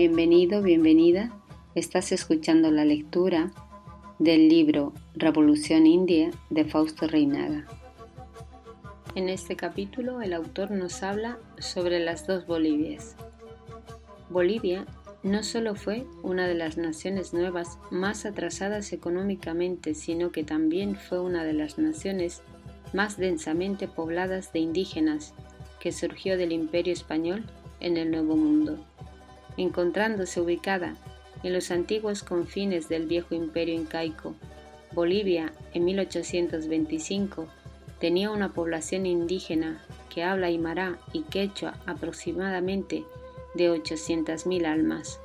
Bienvenido, bienvenida. Estás escuchando la lectura del libro Revolución India de Fausto Reinaga. En este capítulo el autor nos habla sobre las dos Bolivias. Bolivia no solo fue una de las naciones nuevas más atrasadas económicamente, sino que también fue una de las naciones más densamente pobladas de indígenas que surgió del imperio español en el Nuevo Mundo, encontrándose ubicada en los antiguos confines del viejo imperio incaico. Bolivia, en 1825, tenía una población indígena que habla aymara y quechua aproximadamente de 800.000 almas.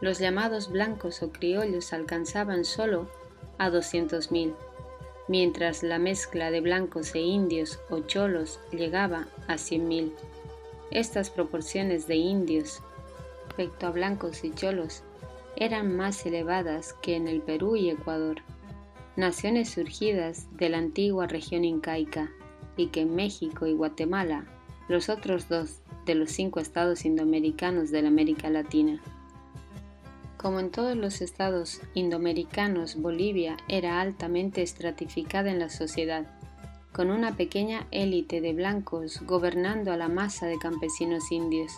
Los llamados blancos o criollos alcanzaban solo a 200.000, mientras la mezcla de blancos e indios o cholos llegaba a 100.000. Estas proporciones de indios respecto a blancos y cholos eran más elevadas que en el Perú y Ecuador, naciones surgidas de la antigua región incaica, y que en México y Guatemala, los otros dos de los cinco estados indoamericanos de la América Latina. Como en todos los estados indoamericanos, Bolivia era altamente estratificada en la sociedad, con una pequeña élite de blancos gobernando a la masa de campesinos indios.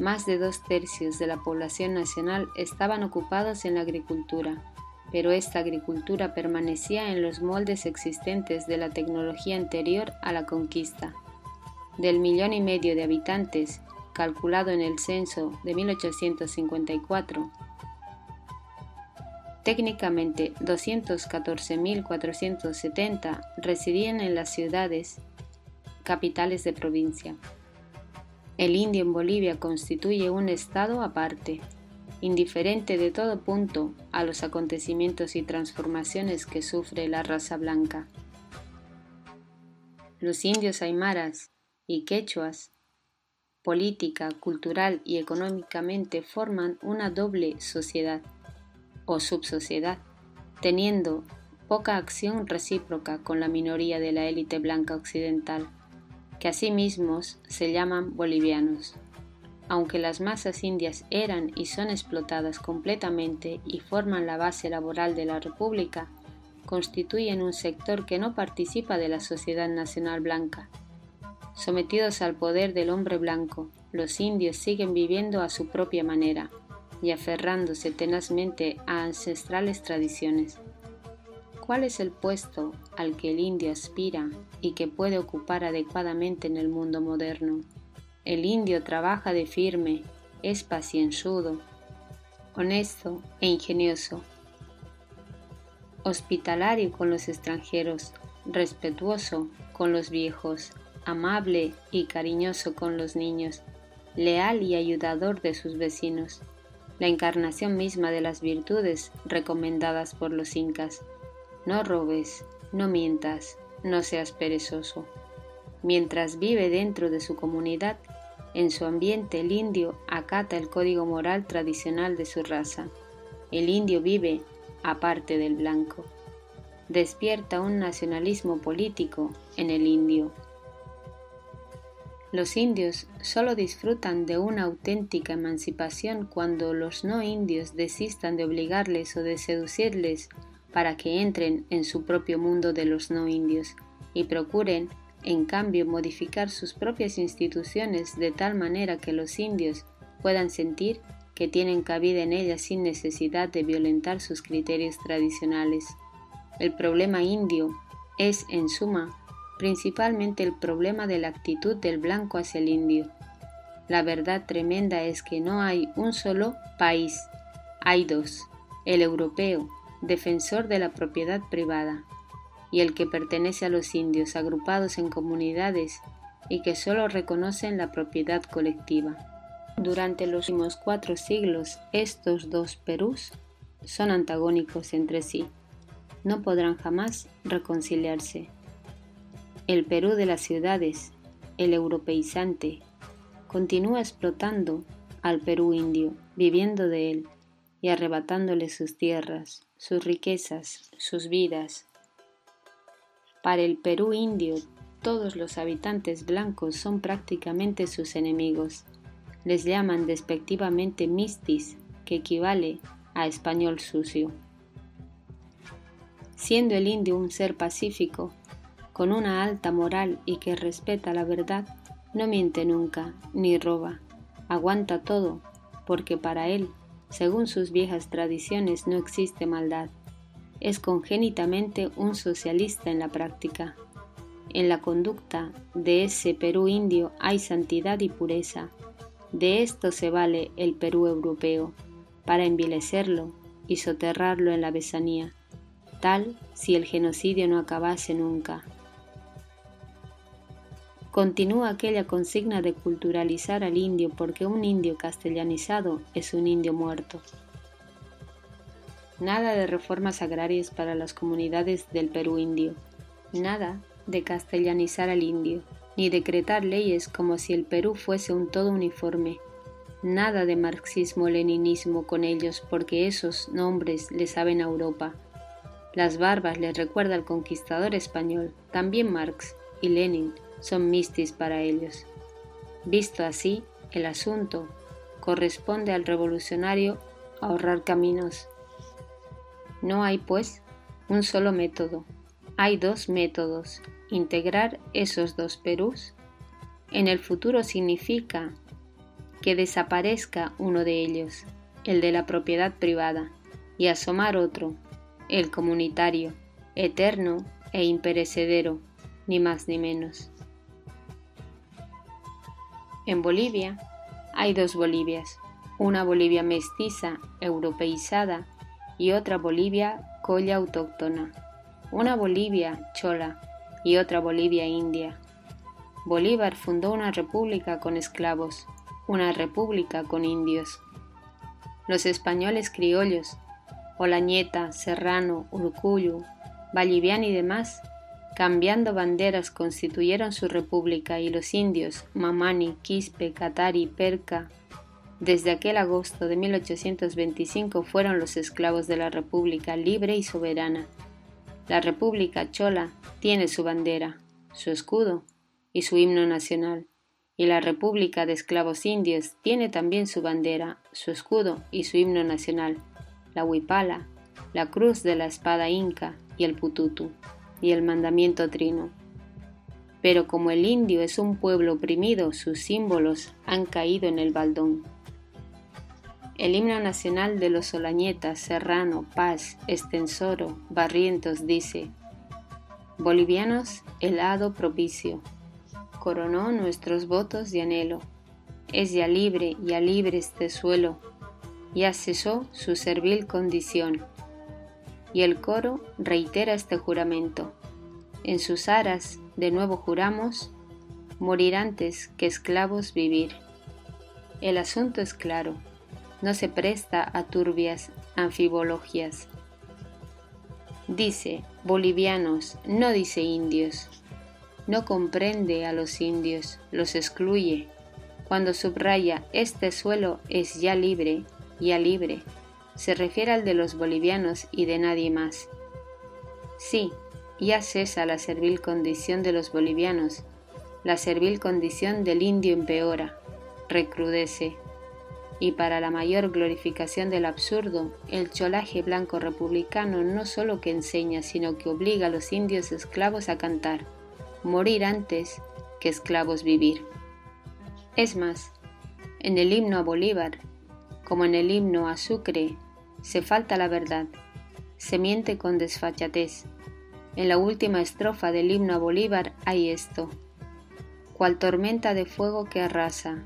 Más de dos tercios de la población nacional estaban ocupados en la agricultura, pero esta agricultura permanecía en los moldes existentes de la tecnología anterior a la conquista del millón y medio de habitantes calculado en el censo de 1854, técnicamente 214.470 residían en las ciudades capitales de provincia. El indio en Bolivia constituye un estado aparte, indiferente de todo punto a los acontecimientos y transformaciones que sufre la raza blanca. Los indios aymaras y quechuas, política, cultural y económicamente forman una doble sociedad o subsociedad, teniendo poca acción recíproca con la minoría de la élite blanca occidental, que asimismo se llaman bolivianos. Aunque las masas indias eran y son explotadas completamente y forman la base laboral de la República, constituyen un sector que no participa de la sociedad nacional blanca, Sometidos al poder del hombre blanco, los indios siguen viviendo a su propia manera y aferrándose tenazmente a ancestrales tradiciones. ¿Cuál es el puesto al que el indio aspira y que puede ocupar adecuadamente en el mundo moderno? El indio trabaja de firme, es pacienzudo, honesto e ingenioso, hospitalario con los extranjeros, respetuoso con los viejos, amable y cariñoso con los niños, leal y ayudador de sus vecinos, la encarnación misma de las virtudes recomendadas por los incas. No robes, no mientas, no seas perezoso. Mientras vive dentro de su comunidad, en su ambiente el indio acata el código moral tradicional de su raza. El indio vive aparte del blanco. Despierta un nacionalismo político en el indio. Los indios solo disfrutan de una auténtica emancipación cuando los no indios desistan de obligarles o de seducirles para que entren en su propio mundo de los no indios y procuren, en cambio, modificar sus propias instituciones de tal manera que los indios puedan sentir que tienen cabida en ellas sin necesidad de violentar sus criterios tradicionales. El problema indio es, en suma, principalmente el problema de la actitud del blanco hacia el indio. La verdad tremenda es que no hay un solo país, hay dos, el europeo, defensor de la propiedad privada, y el que pertenece a los indios agrupados en comunidades y que solo reconocen la propiedad colectiva. Durante los últimos cuatro siglos, estos dos Perús son antagónicos entre sí. No podrán jamás reconciliarse el Perú de las ciudades, el europeizante, continúa explotando al Perú indio, viviendo de él y arrebatándole sus tierras, sus riquezas, sus vidas. Para el Perú indio, todos los habitantes blancos son prácticamente sus enemigos. les llaman despectivamente mistis, que equivale a español sucio. Siendo el indio un ser pacífico, con una alta moral y que respeta la verdad, no miente nunca, ni roba, aguanta todo, porque para él, según sus viejas tradiciones, no existe maldad. Es congénitamente un socialista en la práctica. En la conducta de ese Perú indio hay santidad y pureza. De esto se vale el Perú europeo, para envilecerlo y soterrarlo en la besanía, tal si el genocidio no acabase nunca. Continúa aquella consigna de culturalizar al indio porque un indio castellanizado es un indio muerto. Nada de reformas agrarias para las comunidades del Perú indio. Nada de castellanizar al indio, ni decretar leyes como si el Perú fuese un todo uniforme. Nada de marxismo-leninismo con ellos porque esos nombres le saben a Europa. Las barbas les recuerda al conquistador español, también Marx y Lenin son mistis para ellos. Visto así, el asunto corresponde al revolucionario ahorrar caminos. No hay, pues, un solo método, hay dos métodos. Integrar esos dos Perús en el futuro significa que desaparezca uno de ellos, el de la propiedad privada, y asomar otro, el comunitario, eterno e imperecedero, ni más ni menos. En Bolivia hay dos Bolivias, una Bolivia mestiza, europeizada, y otra Bolivia colla autóctona, una Bolivia chola y otra Bolivia india. Bolívar fundó una república con esclavos, una república con indios. Los españoles criollos, Olañeta, Serrano, Urcuyu, Vallivian y demás, Cambiando banderas constituyeron su república y los indios, Mamani, Quispe, Catari, Perca, desde aquel agosto de 1825 fueron los esclavos de la república libre y soberana. La república chola tiene su bandera, su escudo y su himno nacional, y la república de esclavos indios tiene también su bandera, su escudo y su himno nacional, la huipala, la cruz de la espada inca y el pututu y el mandamiento trino. Pero como el indio es un pueblo oprimido, sus símbolos han caído en el baldón. El himno nacional de los Solañetas, Serrano, Paz, Estensoro, Barrientos dice, Bolivianos, el hado propicio, coronó nuestros votos de anhelo, es ya libre, ya libre este suelo, ya cesó su servil condición y el coro reitera este juramento. En sus aras de nuevo juramos morir antes que esclavos vivir. El asunto es claro, no se presta a turbias anfibologias. Dice bolivianos, no dice indios. No comprende a los indios, los excluye. Cuando subraya este suelo es ya libre, ya libre se refiere al de los bolivianos y de nadie más. Sí, ya cesa la servil condición de los bolivianos, la servil condición del indio empeora, recrudece. Y para la mayor glorificación del absurdo, el cholaje blanco republicano no solo que enseña, sino que obliga a los indios esclavos a cantar, morir antes que esclavos vivir. Es más, en el himno a Bolívar, como en el himno a Sucre, se falta la verdad, se miente con desfachatez. En la última estrofa del himno a Bolívar hay esto. Cual tormenta de fuego que arrasa,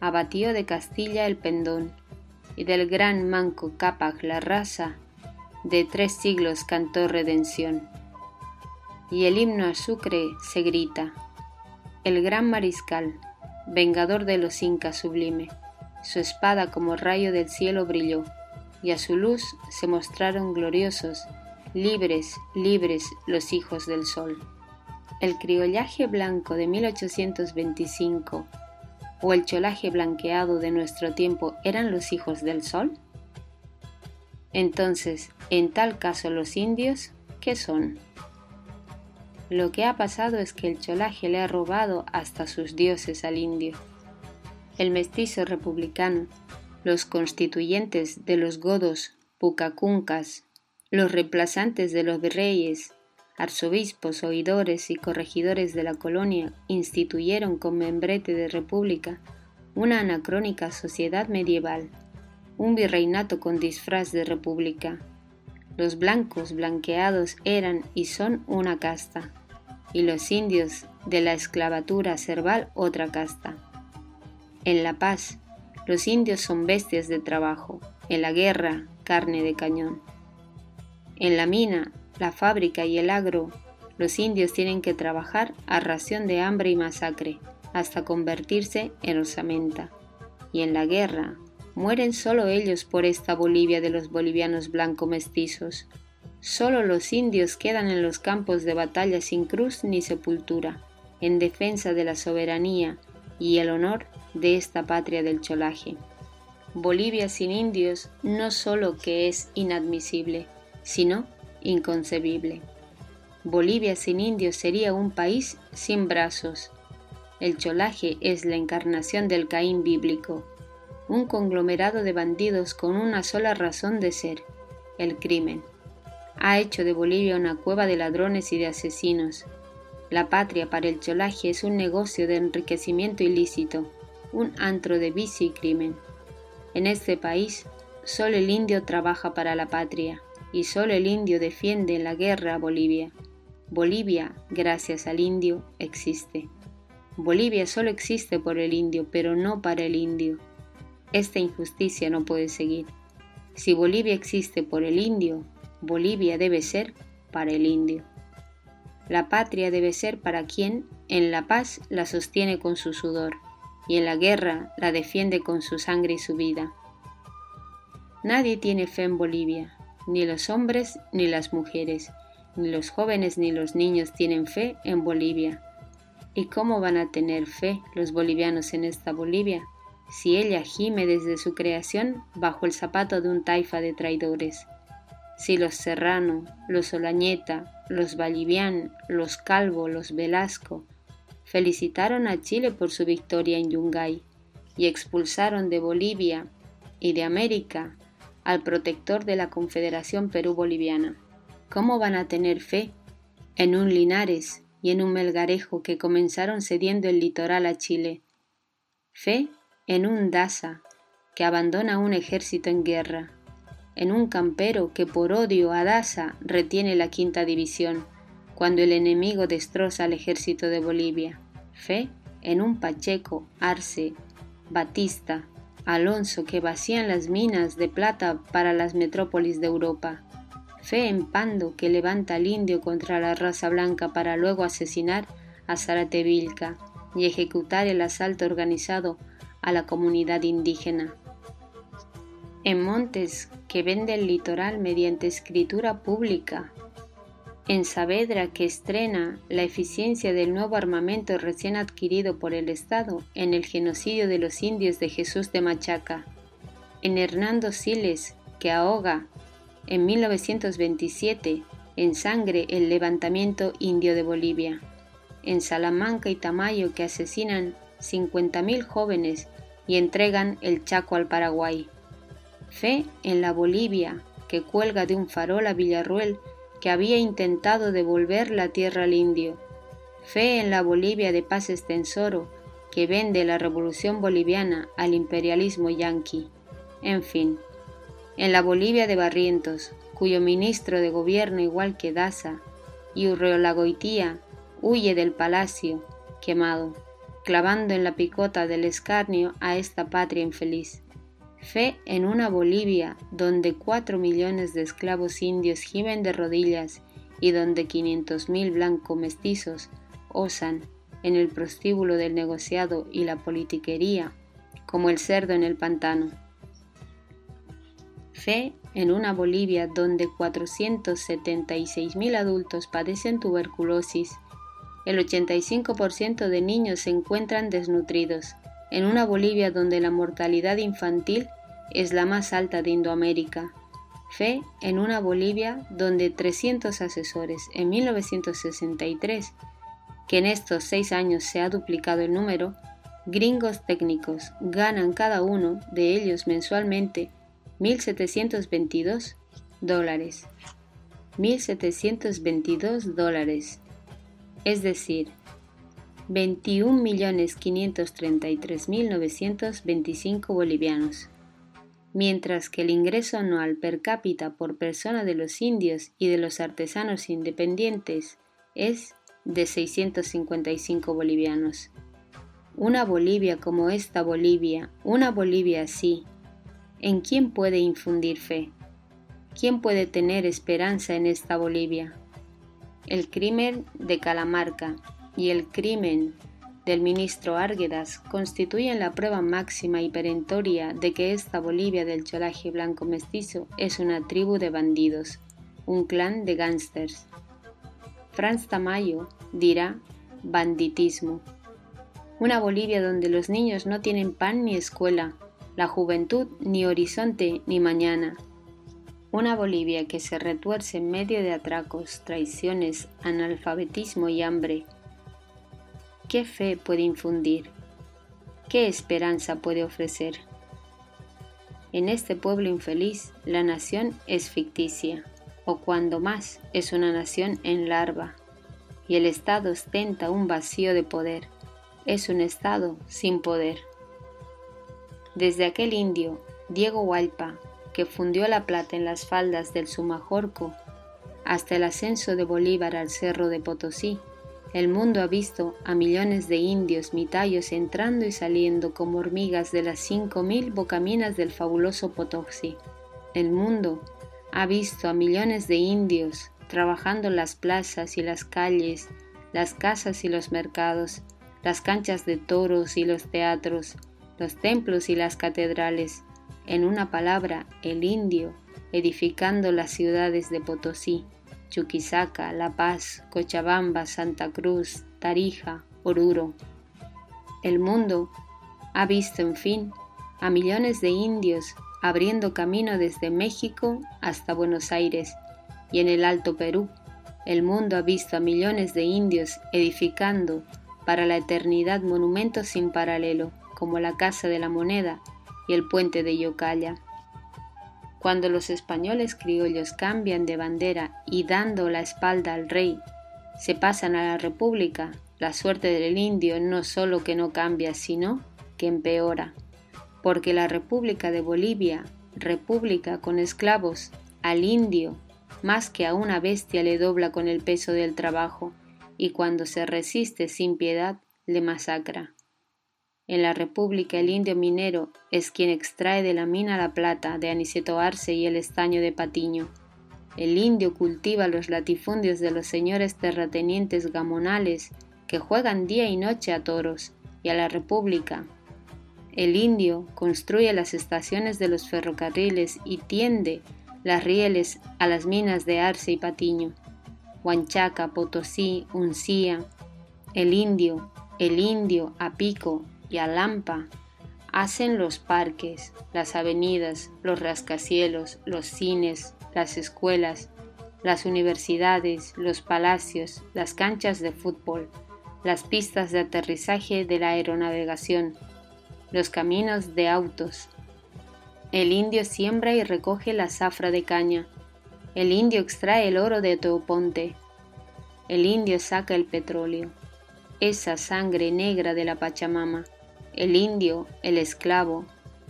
abatió de Castilla el pendón, y del gran manco Cápac la raza, de tres siglos cantó redención. Y el himno a Sucre se grita, el gran mariscal, vengador de los incas sublime, su espada como rayo del cielo brilló, y a su luz se mostraron gloriosos, libres, libres los hijos del sol. El criollaje blanco de 1825 o el cholaje blanqueado de nuestro tiempo eran los hijos del sol? Entonces, en tal caso los indios, ¿qué son? Lo que ha pasado es que el cholaje le ha robado hasta sus dioses al indio el mestizo republicano, los constituyentes de los godos pucacuncas, los reemplazantes de los virreyes, arzobispos, oidores y corregidores de la colonia instituyeron con membrete de república una anacrónica sociedad medieval, un virreinato con disfraz de república. Los blancos blanqueados eran y son una casta, y los indios de la esclavatura cerval otra casta. En la paz, los indios son bestias de trabajo, en la guerra, carne de cañón. En la mina, la fábrica y el agro, los indios tienen que trabajar a ración de hambre y masacre, hasta convertirse en osamenta. Y en la guerra, mueren solo ellos por esta Bolivia de los bolivianos blanco mestizos. Solo los indios quedan en los campos de batalla sin cruz ni sepultura, en defensa de la soberanía y el honor de esta patria del cholaje. Bolivia sin indios no solo que es inadmisible, sino inconcebible. Bolivia sin indios sería un país sin brazos. El cholaje es la encarnación del Caín bíblico, un conglomerado de bandidos con una sola razón de ser, el crimen. Ha hecho de Bolivia una cueva de ladrones y de asesinos. La patria para el cholaje es un negocio de enriquecimiento ilícito, un antro de vicio y crimen. En este país, solo el indio trabaja para la patria y solo el indio defiende en la guerra a Bolivia. Bolivia, gracias al indio, existe. Bolivia solo existe por el indio, pero no para el indio. Esta injusticia no puede seguir. Si Bolivia existe por el indio, Bolivia debe ser para el indio. La patria debe ser para quien en la paz la sostiene con su sudor y en la guerra la defiende con su sangre y su vida. Nadie tiene fe en Bolivia, ni los hombres ni las mujeres, ni los jóvenes ni los niños tienen fe en Bolivia. ¿Y cómo van a tener fe los bolivianos en esta Bolivia si ella gime desde su creación bajo el zapato de un taifa de traidores? Si los Serrano, los Olañeta, los Vallivian, los Calvo, los Velasco felicitaron a Chile por su victoria en Yungay y expulsaron de Bolivia y de América al protector de la Confederación Perú-Boliviana. ¿Cómo van a tener fe en un Linares y en un Melgarejo que comenzaron cediendo el litoral a Chile? Fe en un Daza que abandona un ejército en guerra, en un campero que por odio a Daza retiene la quinta división cuando el enemigo destroza al ejército de Bolivia. Fe en un Pacheco, Arce, Batista, Alonso que vacían las minas de plata para las metrópolis de Europa. Fe en Pando que levanta al indio contra la raza blanca para luego asesinar a Zaratevilca y ejecutar el asalto organizado a la comunidad indígena. En Montes que vende el litoral mediante escritura pública en Saavedra que estrena la eficiencia del nuevo armamento recién adquirido por el Estado en el genocidio de los indios de Jesús de Machaca, en Hernando Siles que ahoga en 1927 en sangre el levantamiento indio de Bolivia, en Salamanca y Tamayo que asesinan 50.000 jóvenes y entregan el Chaco al Paraguay. Fe en la Bolivia que cuelga de un farol a Villarruel que había intentado devolver la tierra al indio, fe en la Bolivia de paz extensoro que vende la revolución boliviana al imperialismo yanqui, en fin, en la Bolivia de Barrientos, cuyo ministro de gobierno igual que Daza y Urreolagoitía huye del palacio quemado, clavando en la picota del escarnio a esta patria infeliz. Fe en una Bolivia donde cuatro millones de esclavos indios gimen de rodillas y donde quinientos mil blanco mestizos osan en el prostíbulo del negociado y la politiquería como el cerdo en el pantano. Fe en una Bolivia donde 476 mil adultos padecen tuberculosis, el 85% de niños se encuentran desnutridos, en una Bolivia donde la mortalidad infantil es la más alta de Indoamérica. Fe en una Bolivia donde 300 asesores en 1963, que en estos seis años se ha duplicado el número, gringos técnicos ganan cada uno de ellos mensualmente 1.722 dólares. 1.722 dólares, es decir, 21.533.925 bolivianos, mientras que el ingreso anual per cápita por persona de los indios y de los artesanos independientes es de 655 bolivianos. Una Bolivia como esta Bolivia, una Bolivia así, ¿en quién puede infundir fe? ¿Quién puede tener esperanza en esta Bolivia? El crimen de Calamarca y el crimen del ministro Árguedas constituyen la prueba máxima y perentoria de que esta Bolivia del cholaje blanco mestizo es una tribu de bandidos, un clan de gángsters. Franz Tamayo dirá banditismo. Una Bolivia donde los niños no tienen pan ni escuela, la juventud ni horizonte ni mañana. Una Bolivia que se retuerce en medio de atracos, traiciones, analfabetismo y hambre ¿Qué fe puede infundir? ¿Qué esperanza puede ofrecer? En este pueblo infeliz, la nación es ficticia, o cuando más es una nación en larva, y el Estado ostenta un vacío de poder, es un Estado sin poder. Desde aquel indio, Diego Hualpa, que fundió la plata en las faldas del Sumajorco, hasta el ascenso de Bolívar al cerro de Potosí, el mundo ha visto a millones de indios mitayos entrando y saliendo como hormigas de las cinco mil bocaminas del fabuloso Potosí. El mundo ha visto a millones de indios trabajando las plazas y las calles, las casas y los mercados, las canchas de toros y los teatros, los templos y las catedrales. En una palabra, el indio edificando las ciudades de Potosí. Chuquisaca, La Paz, Cochabamba, Santa Cruz, Tarija, Oruro. El mundo ha visto, en fin, a millones de indios abriendo camino desde México hasta Buenos Aires y en el Alto Perú. El mundo ha visto a millones de indios edificando para la eternidad monumentos sin paralelo, como la Casa de la Moneda y el Puente de Yocalla. Cuando los españoles criollos cambian de bandera y dando la espalda al rey, se pasan a la república, la suerte del indio no solo que no cambia, sino que empeora, porque la República de Bolivia, república con esclavos, al indio, más que a una bestia le dobla con el peso del trabajo, y cuando se resiste sin piedad, le masacra. En la República el indio minero es quien extrae de la mina la plata de Aniceto Arce y el estaño de Patiño. El indio cultiva los latifundios de los señores terratenientes gamonales que juegan día y noche a toros y a la República. El indio construye las estaciones de los ferrocarriles y tiende las rieles a las minas de Arce y Patiño. Huanchaca, Potosí, Uncía. El indio, el indio, a pico, y a Lampa hacen los parques, las avenidas, los rascacielos, los cines, las escuelas, las universidades, los palacios, las canchas de fútbol, las pistas de aterrizaje de la aeronavegación, los caminos de autos. El indio siembra y recoge la zafra de caña. El indio extrae el oro de Teoponte. El indio saca el petróleo, esa sangre negra de la Pachamama el indio, el esclavo,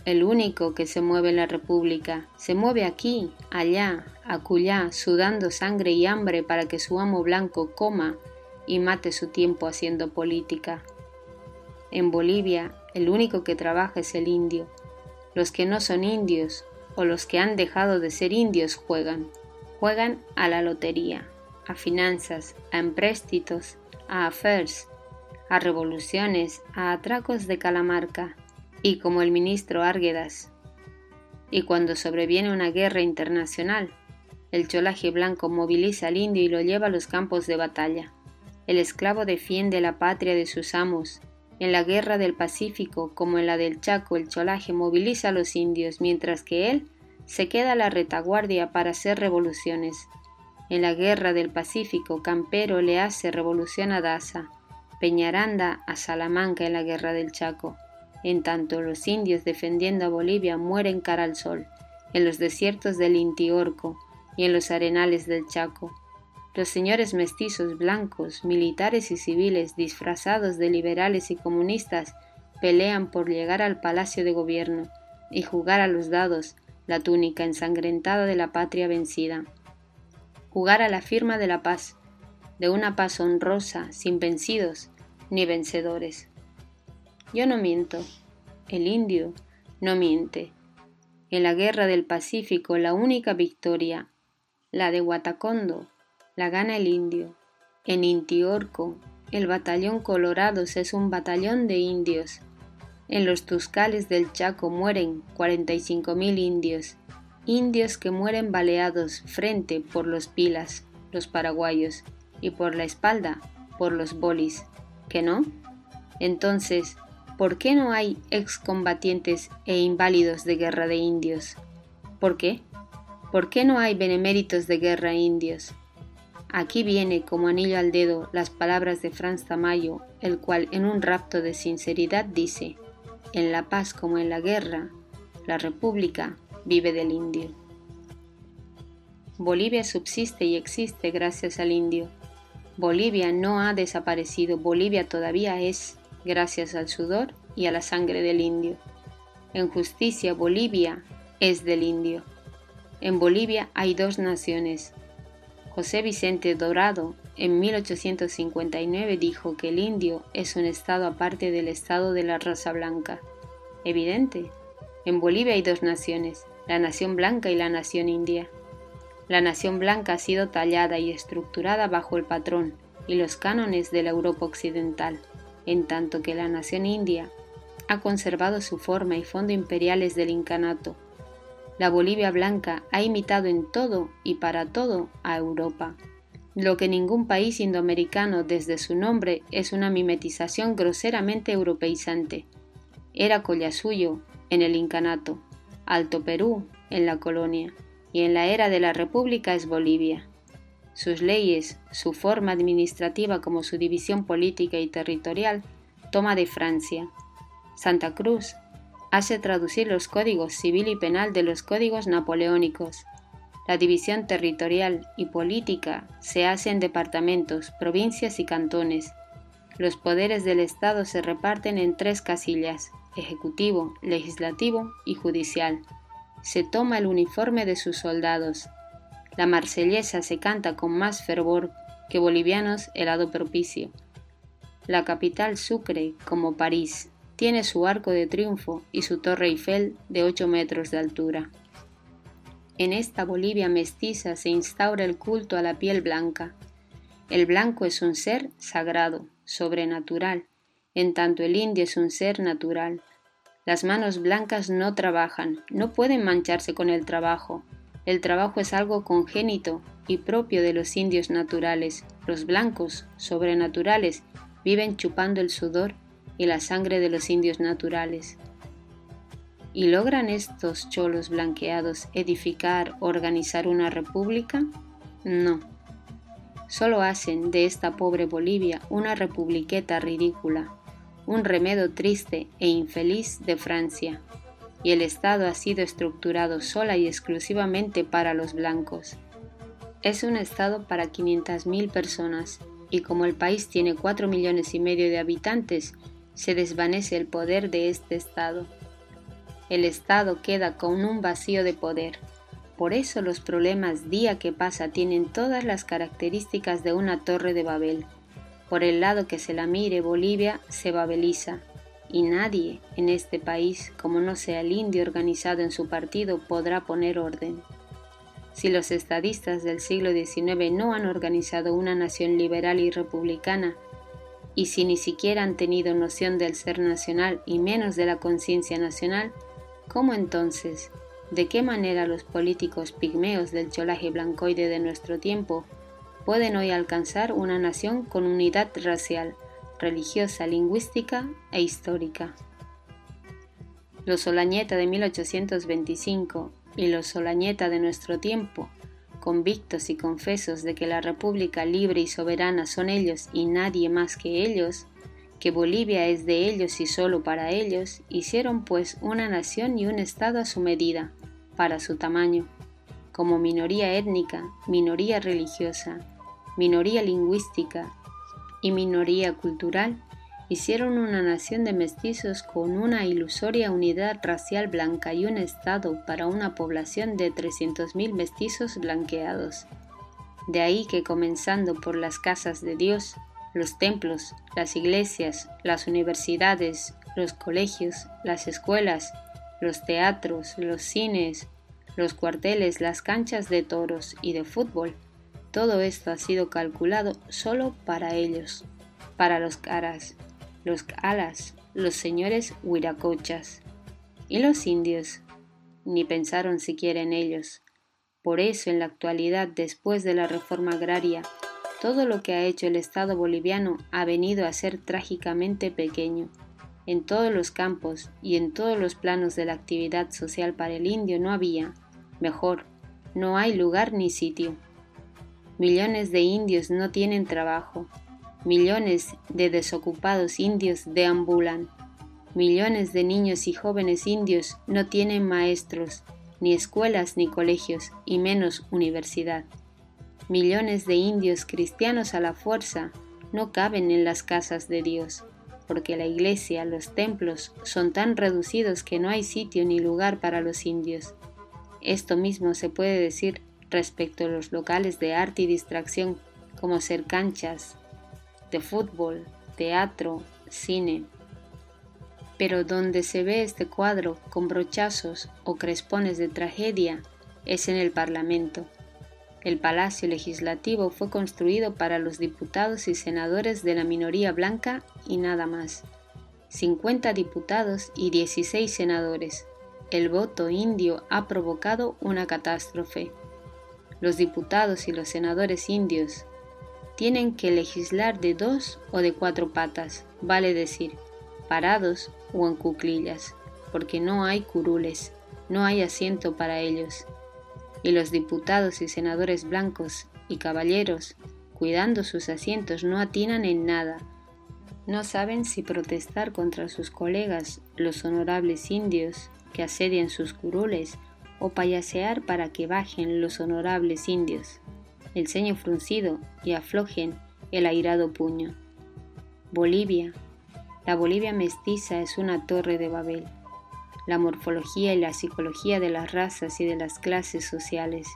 el único que se mueve en la República, se mueve aquí, allá, acullá, sudando sangre y hambre para que su amo blanco coma y mate su tiempo haciendo política. En Bolivia, el único que trabaja es el indio. Los que no son indios o los que han dejado de ser indios juegan. Juegan a la lotería, a finanzas, a empréstitos, a affairs, a revoluciones, a atracos de Calamarca, y como el ministro Árguedas. Y cuando sobreviene una guerra internacional, el cholaje blanco moviliza al indio y lo lleva a los campos de batalla. El esclavo defiende la patria de sus amos. En la guerra del Pacífico, como en la del Chaco, el cholaje moviliza a los indios, mientras que él se queda a la retaguardia para hacer revoluciones. En la guerra del Pacífico, Campero le hace revolución a Daza Peñaranda a Salamanca en la guerra del Chaco. En tanto los indios defendiendo a Bolivia mueren cara al sol, en los desiertos del Intiorco y en los arenales del Chaco. Los señores mestizos blancos, militares y civiles, disfrazados de liberales y comunistas, pelean por llegar al palacio de gobierno y jugar a los dados la túnica ensangrentada de la patria vencida. Jugar a la firma de la paz, de una paz honrosa, sin vencidos ni vencedores. Yo no miento, el indio no miente. En la guerra del Pacífico la única victoria, la de Huatacondo, la gana el indio. En Intiorco, el batallón Colorados es un batallón de indios. En los Tuscales del Chaco mueren 45.000 indios, indios que mueren baleados frente por los pilas, los paraguayos, y por la espalda por los bolis. ¿Que no? Entonces, ¿por qué no hay excombatientes e inválidos de guerra de indios? ¿Por qué? ¿Por qué no hay beneméritos de guerra indios? Aquí viene como anillo al dedo las palabras de Franz Tamayo, el cual en un rapto de sinceridad dice, en la paz como en la guerra, la república vive del indio. Bolivia subsiste y existe gracias al indio. Bolivia no ha desaparecido, Bolivia todavía es, gracias al sudor y a la sangre del indio. En justicia, Bolivia es del indio. En Bolivia hay dos naciones. José Vicente Dorado en 1859 dijo que el indio es un estado aparte del estado de la raza blanca. Evidente. En Bolivia hay dos naciones, la nación blanca y la nación india. La nación blanca ha sido tallada y estructurada bajo el patrón y los cánones de la Europa occidental, en tanto que la nación india ha conservado su forma y fondo imperiales del incanato. La Bolivia blanca ha imitado en todo y para todo a Europa, lo que ningún país indoamericano desde su nombre es una mimetización groseramente europeizante. Era Collasuyo en el incanato, Alto Perú en la colonia y en la era de la República es Bolivia. Sus leyes, su forma administrativa como su división política y territorial, toma de Francia. Santa Cruz hace traducir los códigos civil y penal de los códigos napoleónicos. La división territorial y política se hace en departamentos, provincias y cantones. Los poderes del Estado se reparten en tres casillas, ejecutivo, legislativo y judicial se toma el uniforme de sus soldados. La marsellesa se canta con más fervor que bolivianos helado propicio. La capital Sucre, como París, tiene su arco de triunfo y su torre Eiffel de 8 metros de altura. En esta Bolivia mestiza se instaura el culto a la piel blanca. El blanco es un ser sagrado, sobrenatural, en tanto el indio es un ser natural, las manos blancas no trabajan, no pueden mancharse con el trabajo. El trabajo es algo congénito y propio de los indios naturales. Los blancos, sobrenaturales, viven chupando el sudor y la sangre de los indios naturales. ¿Y logran estos cholos blanqueados edificar, organizar una república? No. Solo hacen de esta pobre Bolivia una republiqueta ridícula, un remedo triste e infeliz de Francia, y el Estado ha sido estructurado sola y exclusivamente para los blancos. Es un Estado para 500.000 personas, y como el país tiene 4 millones y medio de habitantes, se desvanece el poder de este Estado. El Estado queda con un vacío de poder. Por eso los problemas día que pasa tienen todas las características de una torre de Babel por el lado que se la mire, Bolivia se babeliza, y nadie en este país, como no sea el indio organizado en su partido, podrá poner orden. Si los estadistas del siglo XIX no han organizado una nación liberal y republicana, y si ni siquiera han tenido noción del ser nacional y menos de la conciencia nacional, ¿cómo entonces, de qué manera los políticos pigmeos del cholaje blancoide de nuestro tiempo pueden hoy alcanzar una nación con unidad racial, religiosa, lingüística e histórica. Los Solañeta de 1825 y los Solañeta de nuestro tiempo convictos y confesos de que la República libre y soberana son ellos y nadie más que ellos, que Bolivia es de ellos y solo para ellos, hicieron pues una nación y un Estado a su medida, para su tamaño, como minoría étnica, minoría religiosa, minoría lingüística y minoría cultural, hicieron una nación de mestizos con una ilusoria unidad racial blanca y un Estado para una población de 300.000 mestizos blanqueados. De ahí que comenzando por las casas de Dios, los templos, las iglesias, las universidades, los colegios, las escuelas, los teatros, los cines, los cuarteles, las canchas de toros y de fútbol, todo esto ha sido calculado solo para ellos, para los caras, los alas, los señores huiracochas. Y los indios, ni pensaron siquiera en ellos. Por eso en la actualidad, después de la reforma agraria, todo lo que ha hecho el Estado boliviano ha venido a ser trágicamente pequeño. En todos los campos y en todos los planos de la actividad social para el indio no había, mejor, no hay lugar ni sitio. Millones de indios no tienen trabajo, Millones de desocupados indios deambulan. Millones de niños y jóvenes indios no tienen maestros, ni escuelas ni colegios, y menos universidad. Millones de indios cristianos a la fuerza no caben en las casas de Dios, porque la iglesia, los templos son tan reducidos que no hay sitio ni lugar para los indios. Esto mismo se puede decir respecto a los locales de arte y distracción, como ser canchas, de fútbol, teatro, cine. Pero donde se ve este cuadro con brochazos o crespones de tragedia es en el Parlamento. El Palacio Legislativo fue construido para los diputados y senadores de la minoría blanca y nada más. 50 diputados y 16 senadores. El voto indio ha provocado una catástrofe. Los diputados y los senadores indios, tienen que legislar de dos o de cuatro patas, vale decir, parados o en cuclillas, porque no hay curules, no hay asiento para ellos. Y los diputados y senadores blancos y caballeros, cuidando sus asientos, no atinan en nada. No saben si protestar contra sus colegas, los honorables indios, que asedian sus curules, o payasear para que bajen los honorables indios el ceño fruncido y aflojen el airado puño. Bolivia. La Bolivia mestiza es una torre de Babel. La morfología y la psicología de las razas y de las clases sociales.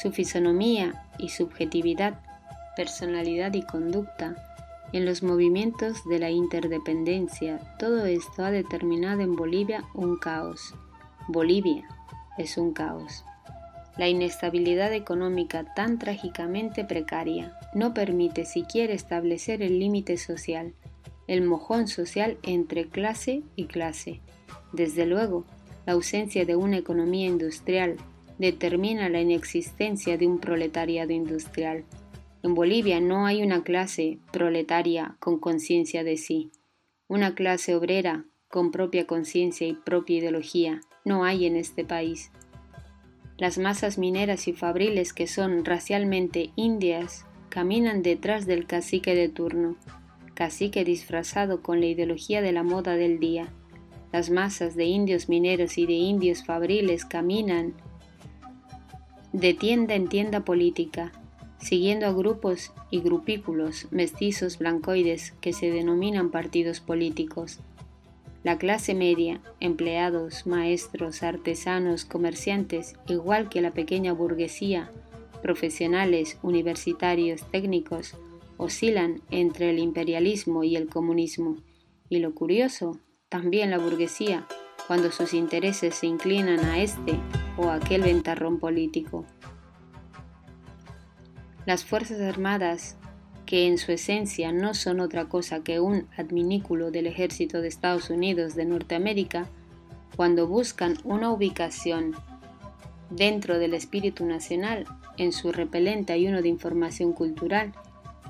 Su fisonomía y subjetividad, personalidad y conducta, en los movimientos de la interdependencia, todo esto ha determinado en Bolivia un caos. Bolivia es un caos. La inestabilidad económica tan trágicamente precaria no permite siquiera establecer el límite social, el mojón social entre clase y clase. Desde luego, la ausencia de una economía industrial determina la inexistencia de un proletariado industrial. En Bolivia no hay una clase proletaria con conciencia de sí, una clase obrera con propia conciencia y propia ideología. No hay en este país. Las masas mineras y fabriles que son racialmente indias caminan detrás del cacique de turno, cacique disfrazado con la ideología de la moda del día. Las masas de indios mineros y de indios fabriles caminan de tienda en tienda política, siguiendo a grupos y grupículos mestizos blancoides que se denominan partidos políticos. La clase media, empleados, maestros, artesanos, comerciantes, igual que la pequeña burguesía, profesionales, universitarios, técnicos, oscilan entre el imperialismo y el comunismo. Y lo curioso, también la burguesía, cuando sus intereses se inclinan a este o aquel ventarrón político. Las Fuerzas Armadas que en su esencia no son otra cosa que un adminículo del ejército de Estados Unidos de Norteamérica, cuando buscan una ubicación dentro del espíritu nacional en su repelente ayuno de información cultural,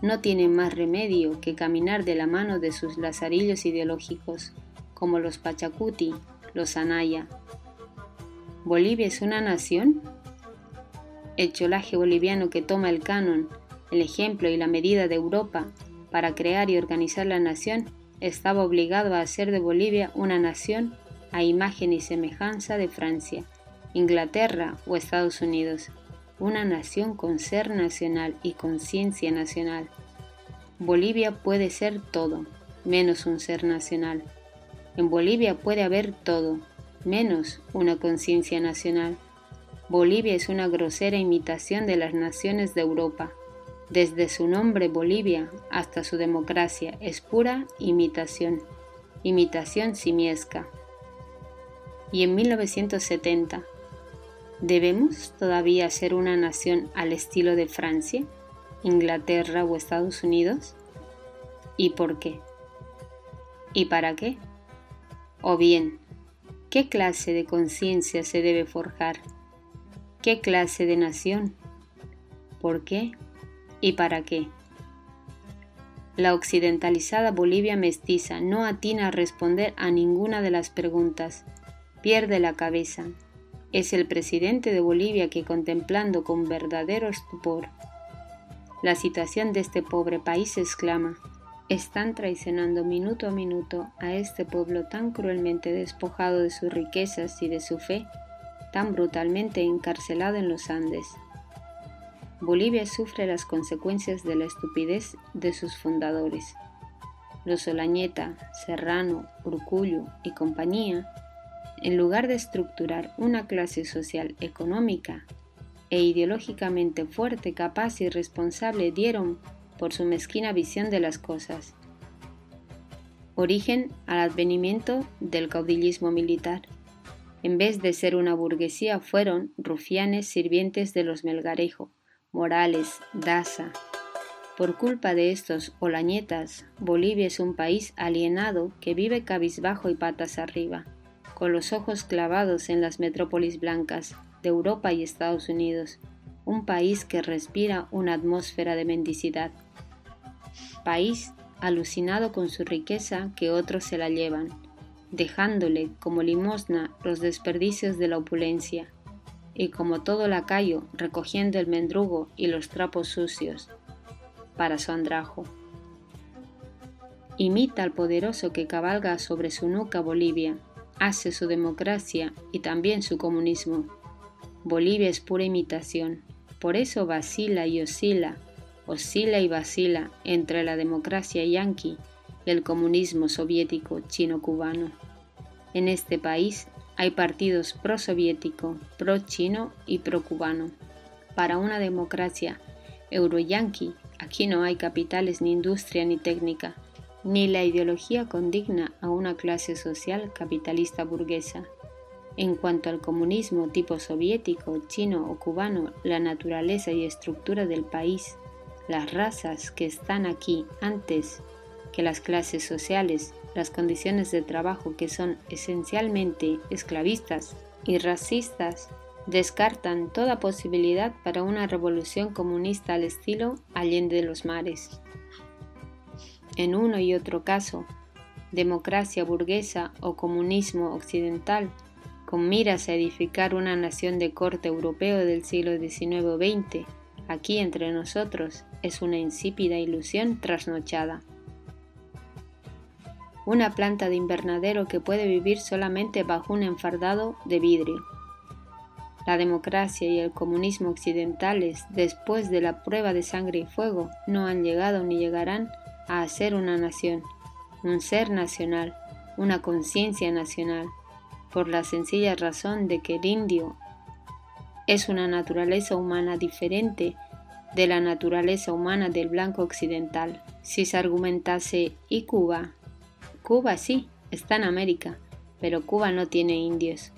no tienen más remedio que caminar de la mano de sus lazarillos ideológicos, como los Pachacuti, los Anaya. ¿Bolivia es una nación? El cholaje boliviano que toma el canon, el ejemplo y la medida de Europa para crear y organizar la nación, estaba obligado a hacer de Bolivia una nación a imagen y semejanza de Francia, Inglaterra o Estados Unidos, una nación con ser nacional y conciencia nacional. Bolivia puede ser todo, menos un ser nacional. En Bolivia puede haber todo, menos una conciencia nacional. Bolivia es una grosera imitación de las naciones de Europa. Desde su nombre Bolivia hasta su democracia es pura imitación, imitación simiesca. Y en 1970, ¿debemos todavía ser una nación al estilo de Francia, Inglaterra o Estados Unidos? ¿Y por qué? ¿Y para qué? O bien, ¿qué clase de conciencia se debe forjar? ¿Qué clase de nación? ¿Por qué? ¿Y para qué? La occidentalizada Bolivia mestiza no atina a responder a ninguna de las preguntas. Pierde la cabeza. Es el presidente de Bolivia que contemplando con verdadero estupor la situación de este pobre país exclama, están traicionando minuto a minuto a este pueblo tan cruelmente despojado de sus riquezas y de su fe tan brutalmente encarcelado en los Andes. Bolivia sufre las consecuencias de la estupidez de sus fundadores. Los Olañeta, Serrano, Urcullo y compañía, en lugar de estructurar una clase social económica e ideológicamente fuerte, capaz y responsable, dieron, por su mezquina visión de las cosas, origen al advenimiento del caudillismo militar. En vez de ser una burguesía, fueron rufianes sirvientes de los Melgarejo, Morales, Daza. Por culpa de estos olañetas, Bolivia es un país alienado que vive cabizbajo y patas arriba, con los ojos clavados en las metrópolis blancas de Europa y Estados Unidos, un país que respira una atmósfera de mendicidad. País alucinado con su riqueza que otros se la llevan, dejándole como limosna los desperdicios de la opulencia, y como todo lacayo recogiendo el mendrugo y los trapos sucios para su andrajo. Imita al poderoso que cabalga sobre su nuca Bolivia, hace su democracia y también su comunismo. Bolivia es pura imitación, por eso vacila y oscila, oscila y vacila entre la democracia yanqui el comunismo soviético chino-cubano. En este país hay partidos pro-soviético, pro-chino y pro-cubano. Para una democracia euroyanqui, aquí no hay capitales ni industria ni técnica, ni la ideología condigna a una clase social capitalista burguesa. En cuanto al comunismo tipo soviético, chino o cubano, la naturaleza y estructura del país, las razas que están aquí antes que las clases sociales, las condiciones de trabajo que son esencialmente esclavistas y racistas, descartan toda posibilidad para una revolución comunista al estilo Allende de los Mares. En uno y otro caso, democracia burguesa o comunismo occidental, con miras a edificar una nación de corte europeo del siglo XIX o XX, aquí entre nosotros, es una insípida ilusión trasnochada una planta de invernadero que puede vivir solamente bajo un enfardado de vidrio. La democracia y el comunismo occidentales, después de la prueba de sangre y fuego, no han llegado ni llegarán a ser una nación, un ser nacional, una conciencia nacional, por la sencilla razón de que el indio es una naturaleza humana diferente de la naturaleza humana del blanco occidental. Si se argumentase y Cuba Cuba sí, está en América, pero Cuba no tiene indios.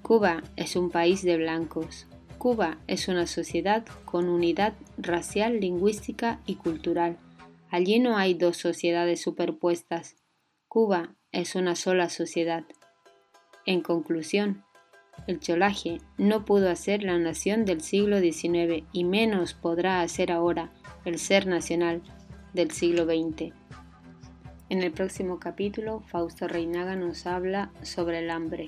Cuba es un país de blancos. Cuba es una sociedad con unidad racial, lingüística y cultural. Allí no hay dos sociedades superpuestas. Cuba es una sola sociedad. En conclusión, el cholaje no pudo hacer la nación del siglo XIX y menos podrá hacer ahora el ser nacional del siglo XX. En el próximo capítulo, Fausto Reinaga nos habla sobre el hambre.